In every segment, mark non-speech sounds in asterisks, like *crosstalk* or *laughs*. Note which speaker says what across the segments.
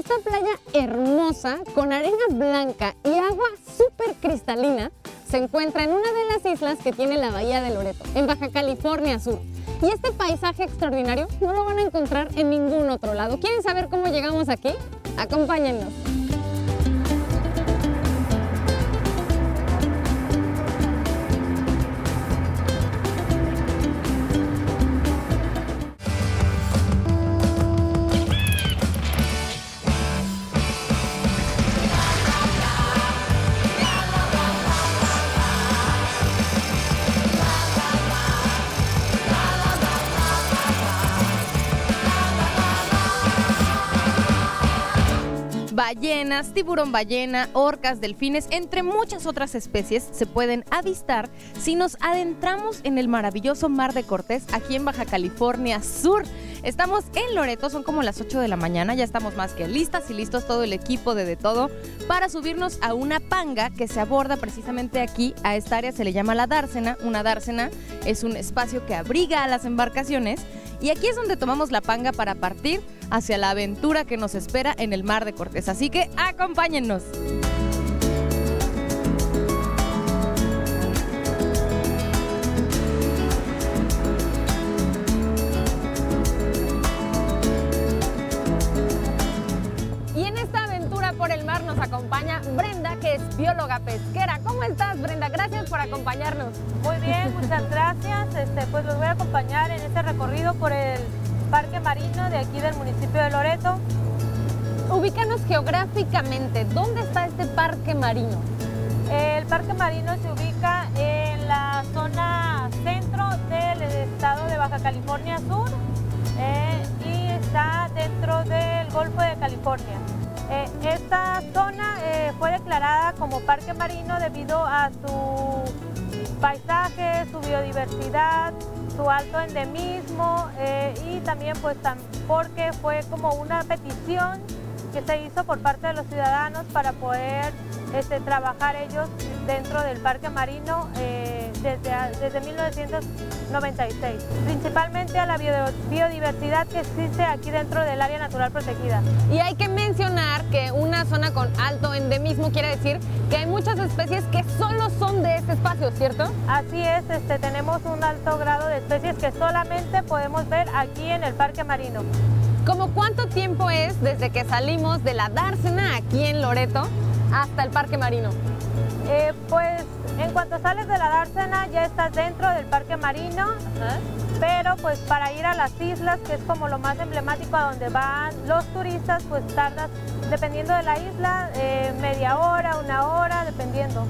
Speaker 1: Esta playa hermosa, con arena blanca y agua súper cristalina, se encuentra en una de las islas que tiene la Bahía de Loreto, en Baja California Sur. Y este paisaje extraordinario no lo van a encontrar en ningún otro lado. ¿Quieren saber cómo llegamos aquí? Acompáñennos.
Speaker 2: Ballenas, tiburón ballena, orcas, delfines, entre muchas otras especies se pueden avistar si nos adentramos en el maravilloso Mar de Cortés aquí en Baja California Sur. Estamos en Loreto, son como las 8 de la mañana, ya estamos más que listas y listos todo el equipo de De Todo para subirnos a una panga que se aborda precisamente aquí, a esta área se le llama la dársena. Una dársena es un espacio que abriga a las embarcaciones y aquí es donde tomamos la panga para partir hacia la aventura que nos espera en el Mar de Cortés. Así que acompáñennos.
Speaker 1: Y en esta aventura por el mar nos acompaña Brenda, que es bióloga pesquera. ¿Cómo estás, Brenda? Gracias por acompañarnos.
Speaker 3: Muy bien, muchas gracias. Este, pues los voy a acompañar en este recorrido por el Parque Marino de aquí del municipio de Loreto.
Speaker 1: Ubícanos geográficamente, ¿dónde está este parque marino?
Speaker 3: El Parque Marino se ubica en la zona centro del estado de Baja California Sur eh, y está dentro del Golfo de California. Eh, esta zona eh, fue declarada como parque marino debido a su paisaje, su biodiversidad, su alto endemismo eh, y también pues porque fue como una petición que se hizo por parte de los ciudadanos para poder este, trabajar ellos dentro del parque marino eh, desde, desde 1996, principalmente a la biodiversidad que existe aquí dentro del área natural protegida.
Speaker 1: Y hay que mencionar que una zona con alto endemismo quiere decir que hay muchas especies que solo son de este espacio, ¿cierto?
Speaker 3: Así es, este, tenemos un alto grado de especies que solamente podemos ver aquí en el parque marino.
Speaker 1: ¿Cómo cuánto tiempo es desde que salimos de la dársena aquí en Loreto hasta el parque marino?
Speaker 3: Eh, pues en cuanto sales de la dársena ya estás dentro del parque marino, pero pues para ir a las islas, que es como lo más emblemático a donde van los turistas, pues tardas, dependiendo de la isla, eh, media hora, una hora, dependiendo.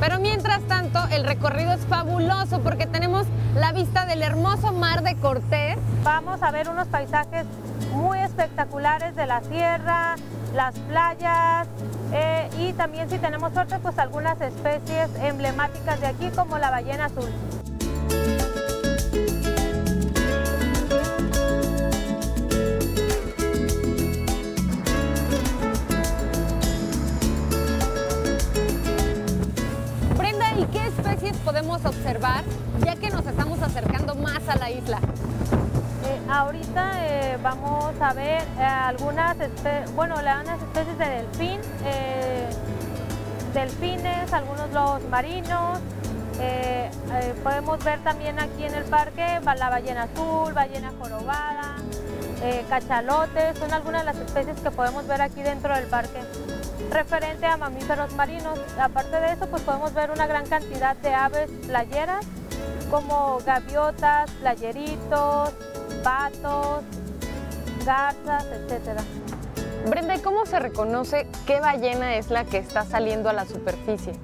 Speaker 1: Pero mientras tanto, el recorrido es fabuloso porque tenemos la vista del hermoso mar de Cortés.
Speaker 3: Vamos a ver unos paisajes muy espectaculares de la sierra, las playas eh, y también si tenemos suerte pues algunas especies emblemáticas de aquí como la ballena azul.
Speaker 1: Brenda, ¿y qué especies podemos observar ya que nos estamos acercando más a la isla?
Speaker 3: Eh, ahorita eh, vamos a ver eh, algunas, bueno, algunas especies de delfín, delfines, algunos lobos marinos. podemos ver también aquí en el parque la ballena azul, ballena jorobada, cachalotes, son algunas de las especies que podemos ver aquí dentro del parque referente a mamíferos marinos. Aparte de eso, pues podemos ver una gran cantidad de aves playeras como gaviotas, playeritos, patos, garzas, etc.
Speaker 1: Brenda, ¿y cómo se reconoce qué ballena es la que está saliendo a la superficie?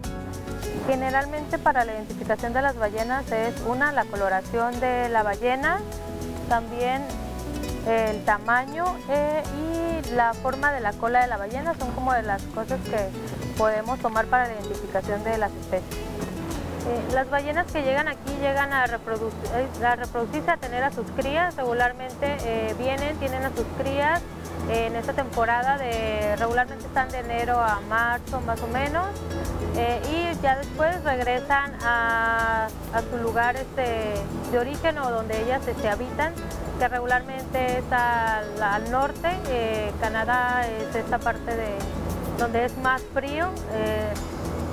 Speaker 3: Generalmente para la identificación de las ballenas es una, la coloración de la ballena, también el tamaño eh, y la forma de la cola de la ballena son como de las cosas que podemos tomar para la identificación de las especies. Eh, las ballenas que llegan aquí llegan a, eh, a reproducirse, a tener a sus crías, regularmente eh, vienen, tienen a sus crías. En esta temporada, de, regularmente están de enero a marzo más o menos. y ya después regresan a, su lugar este, de origen o donde ellas se este, habitan, que regularmente es al, norte, Canadá es esta parte de donde es más frío.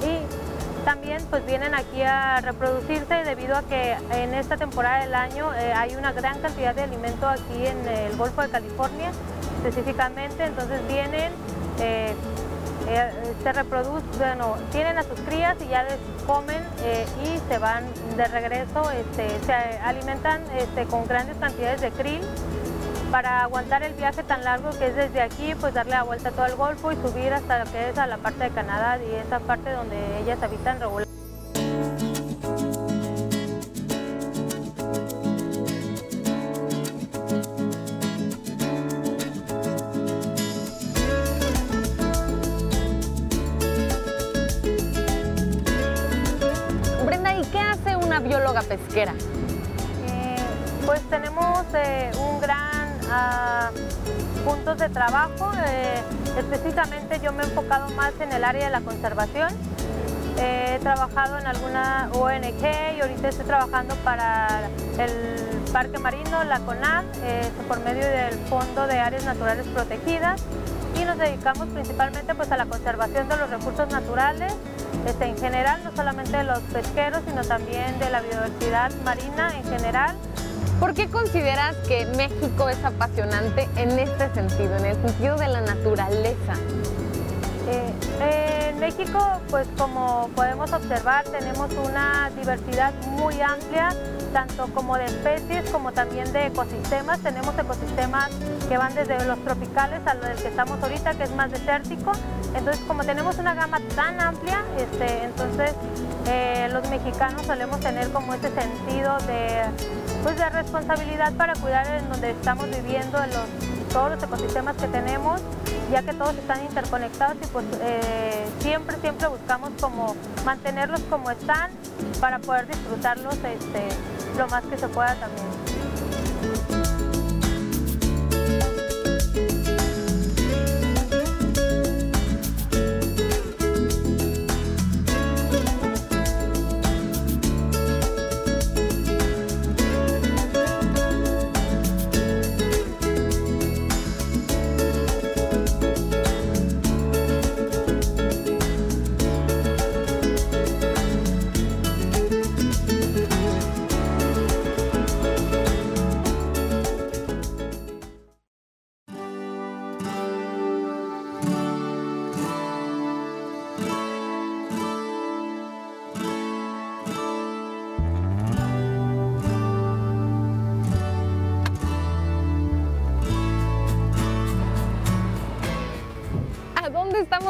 Speaker 3: Y también pues vienen aquí a reproducirse debido a que en esta temporada del año hay una gran cantidad de alimento aquí en el Golfo de California específicamente, entonces vienen eh, se reproducen, tienen a sus crías y ya les comen eh, y se van de regreso, este, se alimentan este, con grandes cantidades de krill para aguantar el viaje tan largo que es desde aquí, pues darle la vuelta a todo el Golfo y subir hasta lo que es a la parte de Canadá y esa parte donde ellas habitan regularmente.
Speaker 1: bióloga pesquera?
Speaker 3: Eh, pues tenemos eh, un gran ah, puntos de trabajo. Eh, específicamente yo me he enfocado más en el área de la conservación. he trabajado en alguna ONG y ahorita estoy trabajando para el Parque Marino, la CONAM, por medio del Fondo de Áreas Naturales Protegidas y nos dedicamos principalmente pues, a la conservación de los recursos naturales este, en general, no solamente de los pesqueros, sino también de la biodiversidad marina en general.
Speaker 1: ¿Por qué consideras que México es apasionante en este sentido, en el sentido de la naturaleza?
Speaker 3: Eh, en México, pues como podemos observar, tenemos una diversidad muy amplia tanto como de especies como también de ecosistemas. Tenemos ecosistemas que van desde los tropicales a lo del que estamos ahorita, que es más desértico. Entonces, como tenemos una gama tan amplia, este, entonces eh, los mexicanos solemos tener como ese sentido de, pues, de responsabilidad para cuidar en donde estamos viviendo, en los, todos los ecosistemas que tenemos ya que todos están interconectados y pues eh, siempre, siempre buscamos como mantenerlos como están para poder disfrutarlos este, lo más que se pueda también.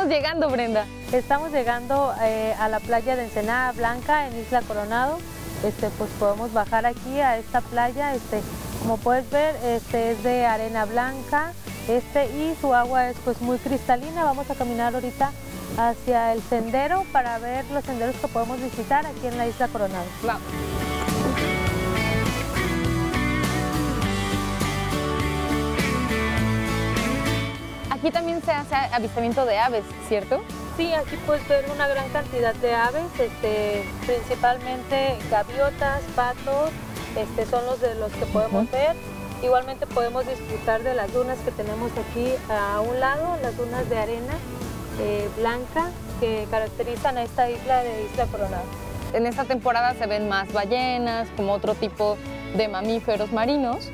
Speaker 1: Estamos llegando, Brenda?
Speaker 3: Estamos llegando eh, a la playa de Ensenada Blanca en Isla Coronado. Este, pues podemos bajar aquí a esta playa. Este, como puedes ver, este es de arena blanca este, y su agua es pues muy cristalina. Vamos a caminar ahorita hacia el sendero para ver los senderos que podemos visitar aquí en la Isla Coronado.
Speaker 1: Aquí también se hace avistamiento de aves, ¿cierto?
Speaker 3: Sí, aquí puedes ver una gran cantidad de aves, este, principalmente gaviotas, patos, este, son los de los que podemos ver. Igualmente podemos disfrutar de las dunas que tenemos aquí a un lado, las dunas de arena eh, blanca que caracterizan a esta isla de Isla Coronado.
Speaker 1: En esta temporada se ven más ballenas, como otro tipo de mamíferos marinos.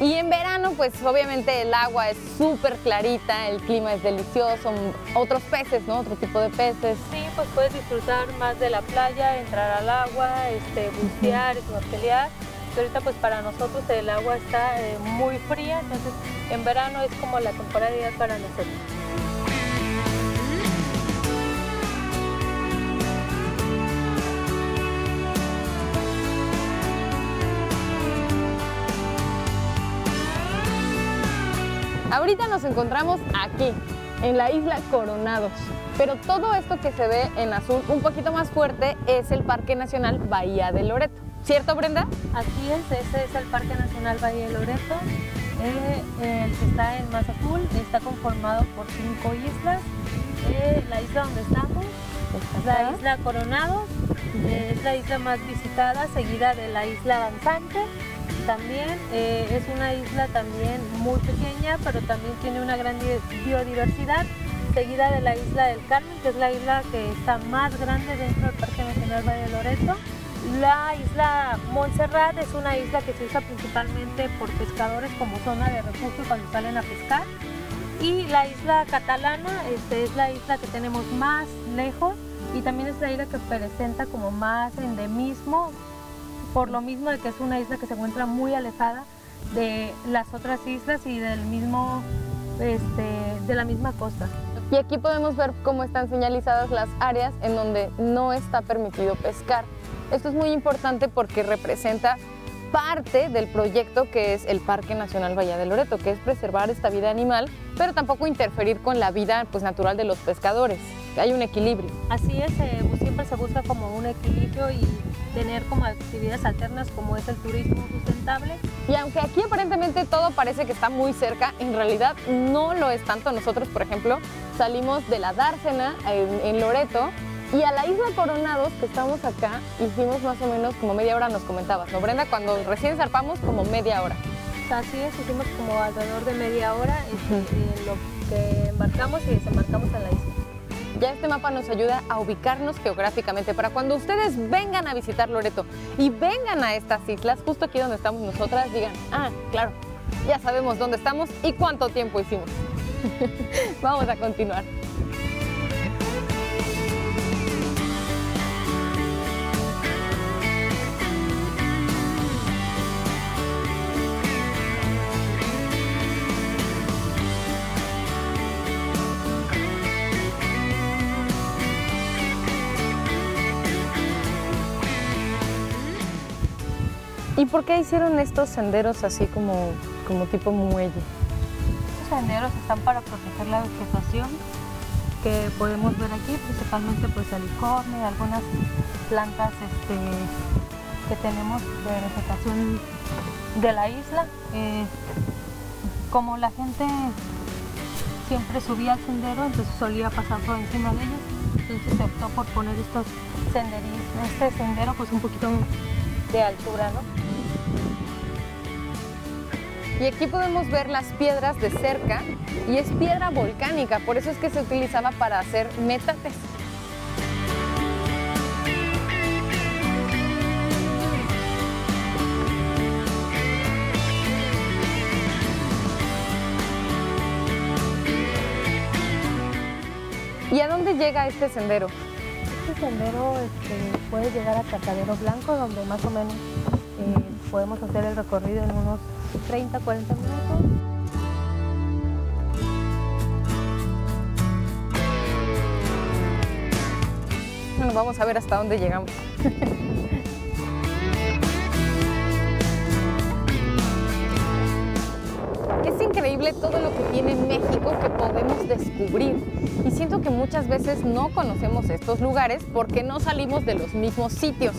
Speaker 1: Y en verano, pues obviamente el agua es súper clarita, el clima es delicioso, otros peces, ¿no? Otro tipo de peces.
Speaker 3: Sí, pues puedes disfrutar más de la playa, entrar al agua, este, bucear, snorkelear. ahorita pues para nosotros el agua está eh, muy fría, entonces en verano es como la temporada ideal para nosotros.
Speaker 1: Ahorita nos encontramos aquí, en la isla Coronados. Pero todo esto que se ve en azul un poquito más fuerte es el Parque Nacional Bahía de Loreto. ¿Cierto, Brenda?
Speaker 3: Así es, ese es el Parque Nacional Bahía de Loreto. Eh, el que está en más azul está conformado por cinco islas. Eh, la isla donde estamos La isla Coronados es la isla más visitada, seguida de la isla Danzante. También eh, es una isla también muy pequeña, pero también tiene una gran biodiversidad, seguida de la isla del Carmen, que es la isla que está más grande dentro del Parque Nacional Valle de Loreto. La isla Montserrat es una isla que se usa principalmente por pescadores como zona de refugio cuando salen a pescar. Y la isla catalana este, es la isla que tenemos más lejos y también es la isla que presenta como más endemismo, por lo mismo de que es una isla que se encuentra muy alejada de las otras islas y del mismo, este, de la misma costa.
Speaker 1: Y aquí podemos ver cómo están señalizadas las áreas en donde no está permitido pescar. Esto es muy importante porque representa parte del proyecto que es el Parque Nacional Valle de Loreto, que es preservar esta vida animal, pero tampoco interferir con la vida pues, natural de los pescadores. Hay un equilibrio.
Speaker 3: Así es, eh, se busca como un equilibrio y tener como actividades alternas como es el turismo sustentable.
Speaker 1: Y aunque aquí aparentemente todo parece que está muy cerca, en realidad no lo es tanto. Nosotros, por ejemplo, salimos de la Dársena en, en Loreto y a la isla Coronados, que estamos acá, hicimos más o menos como media hora, nos comentabas, ¿no, Brenda? Cuando recién zarpamos, como media hora.
Speaker 3: Así es, hicimos como alrededor de media hora en lo que embarcamos y desembarcamos en la isla.
Speaker 1: Ya este mapa nos ayuda a ubicarnos geográficamente para cuando ustedes vengan a visitar Loreto y vengan a estas islas, justo aquí donde estamos nosotras, digan, ah, claro, ya sabemos dónde estamos y cuánto tiempo hicimos. *laughs* Vamos a continuar. ¿Y por qué hicieron estos senderos así como, como tipo muelle?
Speaker 3: Estos senderos están para proteger la vegetación que podemos ver aquí, principalmente pues el y algunas plantas este, que tenemos de vegetación de la isla. Eh, como la gente siempre subía al sendero, entonces solía pasar por encima de ellos, entonces se optó por poner estos senderistas, este sendero pues un poquito de altura, ¿no?
Speaker 1: Y aquí podemos ver las piedras de cerca y es piedra volcánica, por eso es que se utilizaba para hacer metates. ¿Y a dónde llega este sendero?
Speaker 3: Este sendero este, puede llegar a Catadero Blanco, donde más o menos eh, podemos hacer el recorrido en unos 30, 40 minutos.
Speaker 1: Bueno, *laughs* vamos a ver hasta dónde llegamos. *laughs* Es increíble todo lo que tiene México que podemos descubrir. Y siento que muchas veces no conocemos estos lugares porque no salimos de los mismos sitios.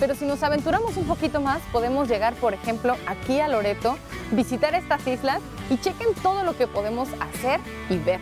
Speaker 1: Pero si nos aventuramos un poquito más, podemos llegar, por ejemplo, aquí a Loreto, visitar estas islas y chequen todo lo que podemos hacer y ver.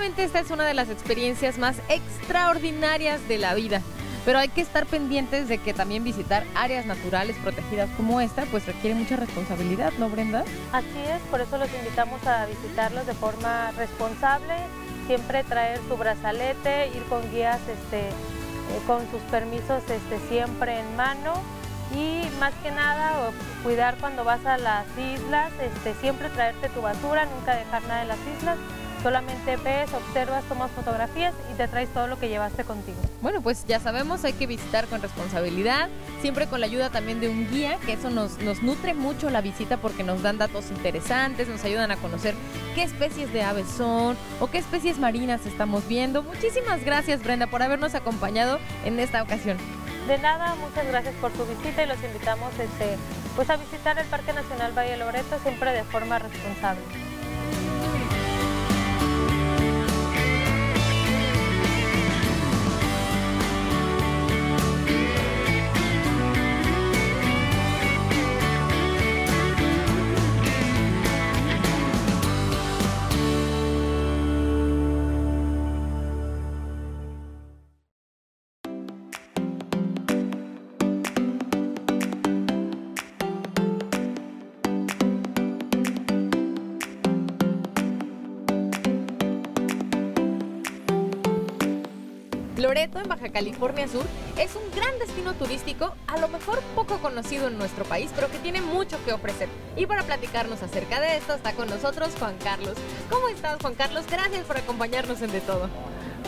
Speaker 2: Esta es una de las experiencias más extraordinarias de la vida. Pero hay que estar pendientes de que también visitar áreas naturales protegidas como esta, pues requiere mucha responsabilidad, ¿no, Brenda?
Speaker 3: Así es, por eso los invitamos a visitarlos de forma responsable, siempre traer su brazalete, ir con guías este, eh, con sus permisos este, siempre en mano y más que nada cuidar cuando vas a las islas, este, siempre traerte tu basura, nunca dejar nada en las islas Solamente ves, observas, tomas fotografías y te traes todo lo que llevaste contigo.
Speaker 2: Bueno, pues ya sabemos, hay que visitar con responsabilidad, siempre con la ayuda también de un guía, que eso nos, nos nutre mucho la visita porque nos dan datos interesantes, nos ayudan a conocer qué especies de aves son o qué especies marinas estamos viendo. Muchísimas gracias Brenda por habernos acompañado en esta ocasión.
Speaker 3: De nada, muchas gracias por su visita y los invitamos este, pues a visitar el Parque Nacional Valle Loreto siempre de forma responsable.
Speaker 2: Loreto, en Baja California Sur, es un gran destino turístico, a lo mejor poco conocido en nuestro país, pero que tiene mucho que ofrecer. Y para platicarnos acerca de esto está con nosotros Juan Carlos. ¿Cómo estás, Juan Carlos? Gracias por acompañarnos en De Todo.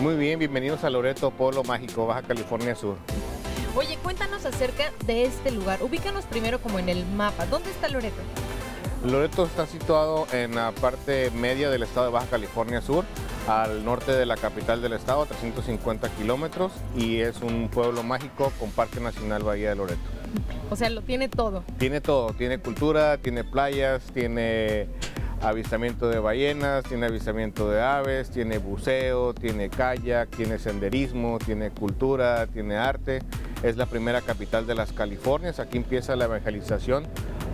Speaker 4: Muy bien, bienvenidos a Loreto, Polo Mágico, Baja California Sur.
Speaker 2: Oye, cuéntanos acerca de este lugar. Ubícanos primero como en el mapa. ¿Dónde está Loreto?
Speaker 4: Loreto está situado en la parte media del estado de Baja California Sur, al norte de la capital del estado, a 350 kilómetros, y es un pueblo mágico con Parque Nacional Bahía de Loreto.
Speaker 2: O sea, lo tiene todo.
Speaker 4: Tiene todo, tiene cultura, tiene playas, tiene avistamiento de ballenas, tiene avistamiento de aves, tiene buceo, tiene kayak, tiene senderismo, tiene cultura, tiene arte. Es la primera capital de las Californias, aquí empieza la evangelización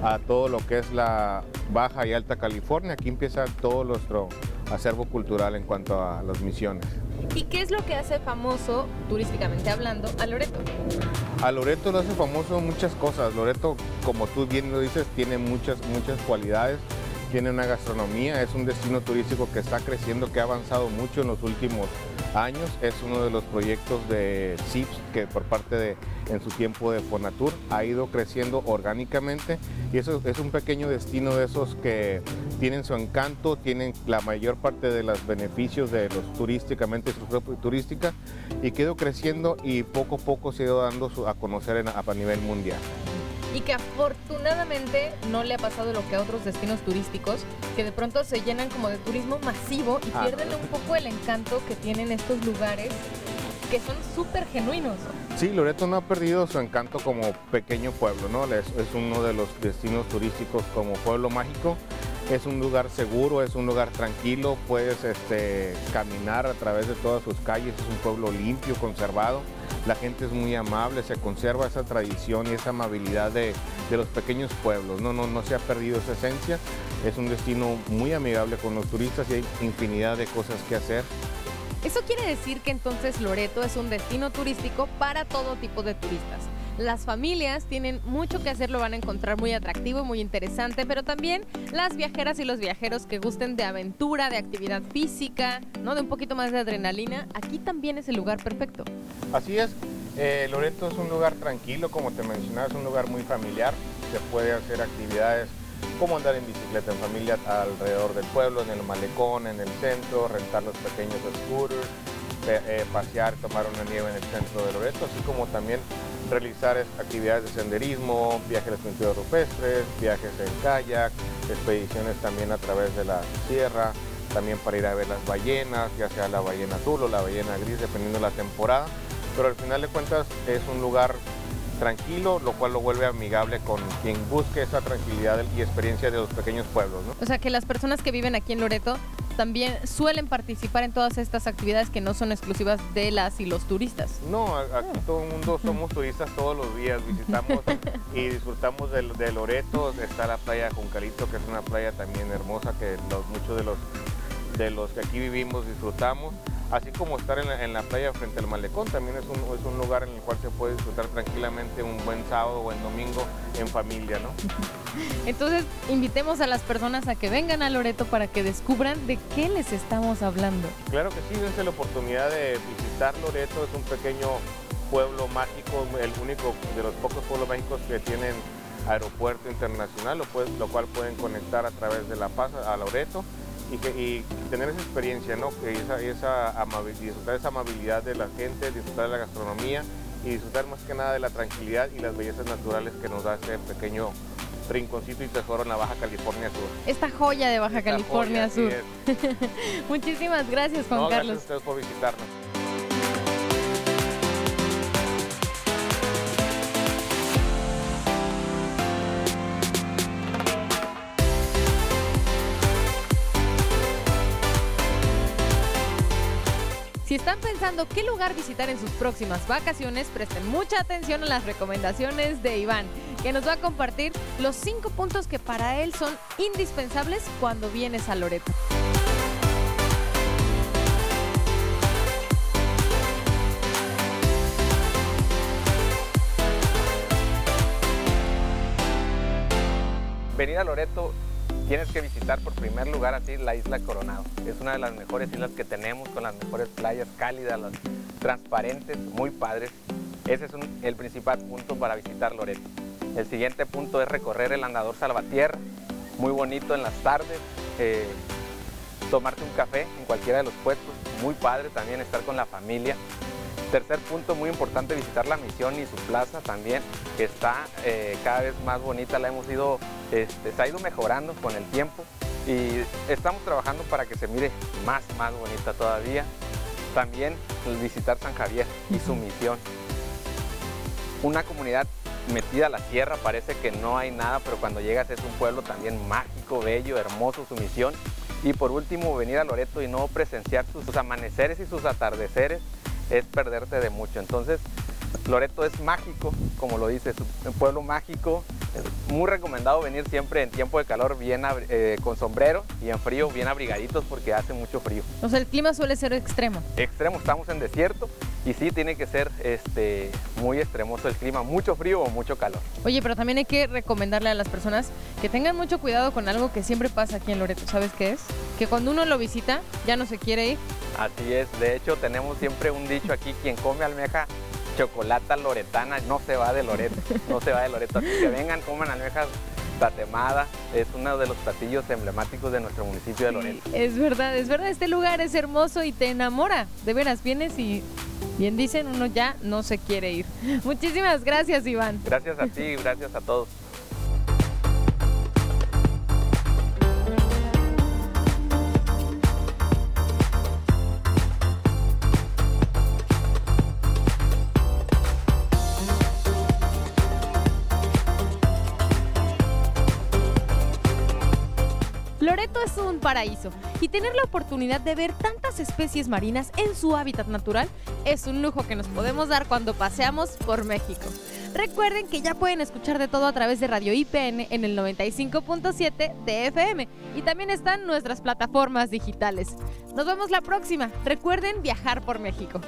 Speaker 4: a todo lo que es la Baja y Alta California, aquí empieza todo nuestro acervo cultural en cuanto a las misiones.
Speaker 2: ¿Y qué es lo que hace famoso, turísticamente hablando, a Loreto?
Speaker 4: A Loreto lo hace famoso muchas cosas. Loreto, como tú bien lo dices, tiene muchas, muchas cualidades. Tiene una gastronomía, es un destino turístico que está creciendo, que ha avanzado mucho en los últimos años. Es uno de los proyectos de CIPS que por parte de, en su tiempo de Fonatur, ha ido creciendo orgánicamente y eso es un pequeño destino de esos que tienen su encanto, tienen la mayor parte de los beneficios de los turísticamente, turística y quedó creciendo y poco a poco se ha ido dando a conocer a nivel mundial
Speaker 2: y que afortunadamente no le ha pasado lo que a otros destinos turísticos, que de pronto se llenan como de turismo masivo y ah, pierden un poco el encanto que tienen estos lugares que son súper genuinos.
Speaker 4: Sí, Loreto no ha perdido su encanto como pequeño pueblo, ¿no? Es, es uno de los destinos turísticos como pueblo mágico. Es un lugar seguro, es un lugar tranquilo, puedes este, caminar a través de todas sus calles, es un pueblo limpio, conservado la gente es muy amable, se conserva esa tradición y esa amabilidad de, los pequeños pueblos, no, no, no se ha perdido esa esencia, es un destino muy amigable con los turistas y hay infinidad de cosas que hacer.
Speaker 2: Eso quiere decir que entonces Loreto es un destino turístico para todo tipo de turistas. Las familias tienen mucho que hacer, lo van a encontrar muy atractivo, muy interesante, pero también las viajeras y los viajeros que gusten de aventura, de actividad física, ¿no? De un poquito más de adrenalina, aquí también es el lugar perfecto.
Speaker 4: Así es, eh, Loreto es un lugar tranquilo, como te mencionaba, es un lugar muy familiar, se puede hacer actividades como andar en bicicleta en familia alrededor del pueblo, en el malecón, en el centro, rentar los pequeños scooters, eh, pasear, tomar una nieve en el centro de Loreto, así como también realizar actividades de senderismo, viajes a sentidos rupestres, viajes en kayak, expediciones también a través de la sierra, también para ir a ver las ballenas, ya sea la ballena azul o la ballena gris, dependiendo de la temporada. Pero al final de cuentas es un lugar tranquilo, lo cual lo vuelve amigable con quien busque esa tranquilidad y experiencia de los pequeños pueblos.
Speaker 2: O sea que las personas que viven aquí en Loreto también suelen participar en todas estas actividades que no son exclusivas de las y los turistas.
Speaker 4: No, aquí todo el mundo somos turistas todos los días, visitamos *laughs* y disfrutamos de, de, Loreto, está la playa Juncalito, que es una playa también hermosa que muchos de los, de los que aquí vivimos disfrutamos así como estar en la, playa frente al malecón, también es un, lugar en el cual se puede disfrutar tranquilamente un buen sábado o buen domingo en familia, ¿no? *laughs*
Speaker 2: Entonces, invitemos a las personas a que vengan a Loreto para que descubran de qué les estamos hablando.
Speaker 4: Claro que sí, dense la oportunidad de visitar Loreto, es un pequeño pueblo mágico, el único de los pocos pueblos mágicos que tienen aeropuerto internacional, lo, lo cual pueden conectar a través de La Paz a Loreto y, que, y tener esa experiencia, ¿no? Que esa, esa amabilidad, disfrutar esa amabilidad de la gente, disfrutar de la gastronomía y disfrutar más que nada de la tranquilidad y las bellezas naturales que nos da este pequeño rinconcito y tesoro en la Baja California Sur.
Speaker 2: Esta joya de Baja
Speaker 4: Esta
Speaker 2: California
Speaker 4: joya,
Speaker 2: Sur. *laughs* Muchísimas gracias, Juan
Speaker 4: No, gracias a
Speaker 2: Carlos.
Speaker 4: ustedes por visitarnos.
Speaker 2: Están pensando qué lugar visitar en sus próximas vacaciones, presten mucha atención a las recomendaciones de Iván, que nos va a compartir los cinco puntos que para él son indispensables cuando vienes a Loreto.
Speaker 5: venir a Loreto tienes que visitar por primer lugar así la isla Coronado. Es una de las mejores islas que tenemos con las mejores playas cálidas, transparentes, muy padres. Ese es el principal punto para visitar Loreto. El siguiente punto es recorrer el andador Salvatierra, muy bonito en las tardes, eh, tomarte un café en cualquiera de los puestos, muy padre también estar con la familia. Tercer punto, muy importante, visitar la misión y su plaza también, que está eh, cada vez más bonita, la hemos ido, este, se ha ido mejorando con el tiempo y estamos trabajando para que se mire más, más bonita todavía. También visitar San Javier y su misión. Una comunidad metida a la sierra, parece que no hay nada, pero cuando llegas es un pueblo también mágico, bello, hermoso su misión. Y por último, venir a Loreto y no presenciar sus, sus amaneceres y sus atardeceres es perderte de mucho. Entonces, Loreto es mágico, como lo dice, es un pueblo mágico. Es muy recomendado venir siempre en tiempo de calor bien eh, con sombrero y en frío bien abrigaditos porque hace mucho frío.
Speaker 2: O sea, el clima suele ser extremo.
Speaker 5: Extremo, estamos en desierto y sí tiene que ser este, muy extremoso el clima, mucho frío o mucho calor.
Speaker 2: Oye, pero también hay que recomendarle a las personas que tengan mucho cuidado con algo que siempre pasa aquí en Loreto. ¿Sabes qué es? Que cuando uno lo visita ya no se quiere ir.
Speaker 5: Así es, de hecho tenemos siempre un dicho aquí, quien come almeja chocolata loretana no se va de Loreto, no se va de Loreto, así que vengan, coman almejas tatemada, es uno de los platillos emblemáticos de nuestro municipio de Loreto.
Speaker 2: Es verdad, es verdad, este lugar es hermoso y te enamora. De veras, vienes y bien dicen, uno ya no se quiere ir. *laughs* Muchísimas gracias, Iván.
Speaker 5: Gracias a ti, gracias a todos.
Speaker 2: Un paraíso y tener la oportunidad de ver tantas especies marinas en su hábitat natural es un lujo que nos podemos dar cuando paseamos por México. Recuerden que ya pueden escuchar de todo a través de Radio IPN en el 95.7 de FM y también están nuestras plataformas digitales. Nos vemos la próxima. Recuerden viajar por México.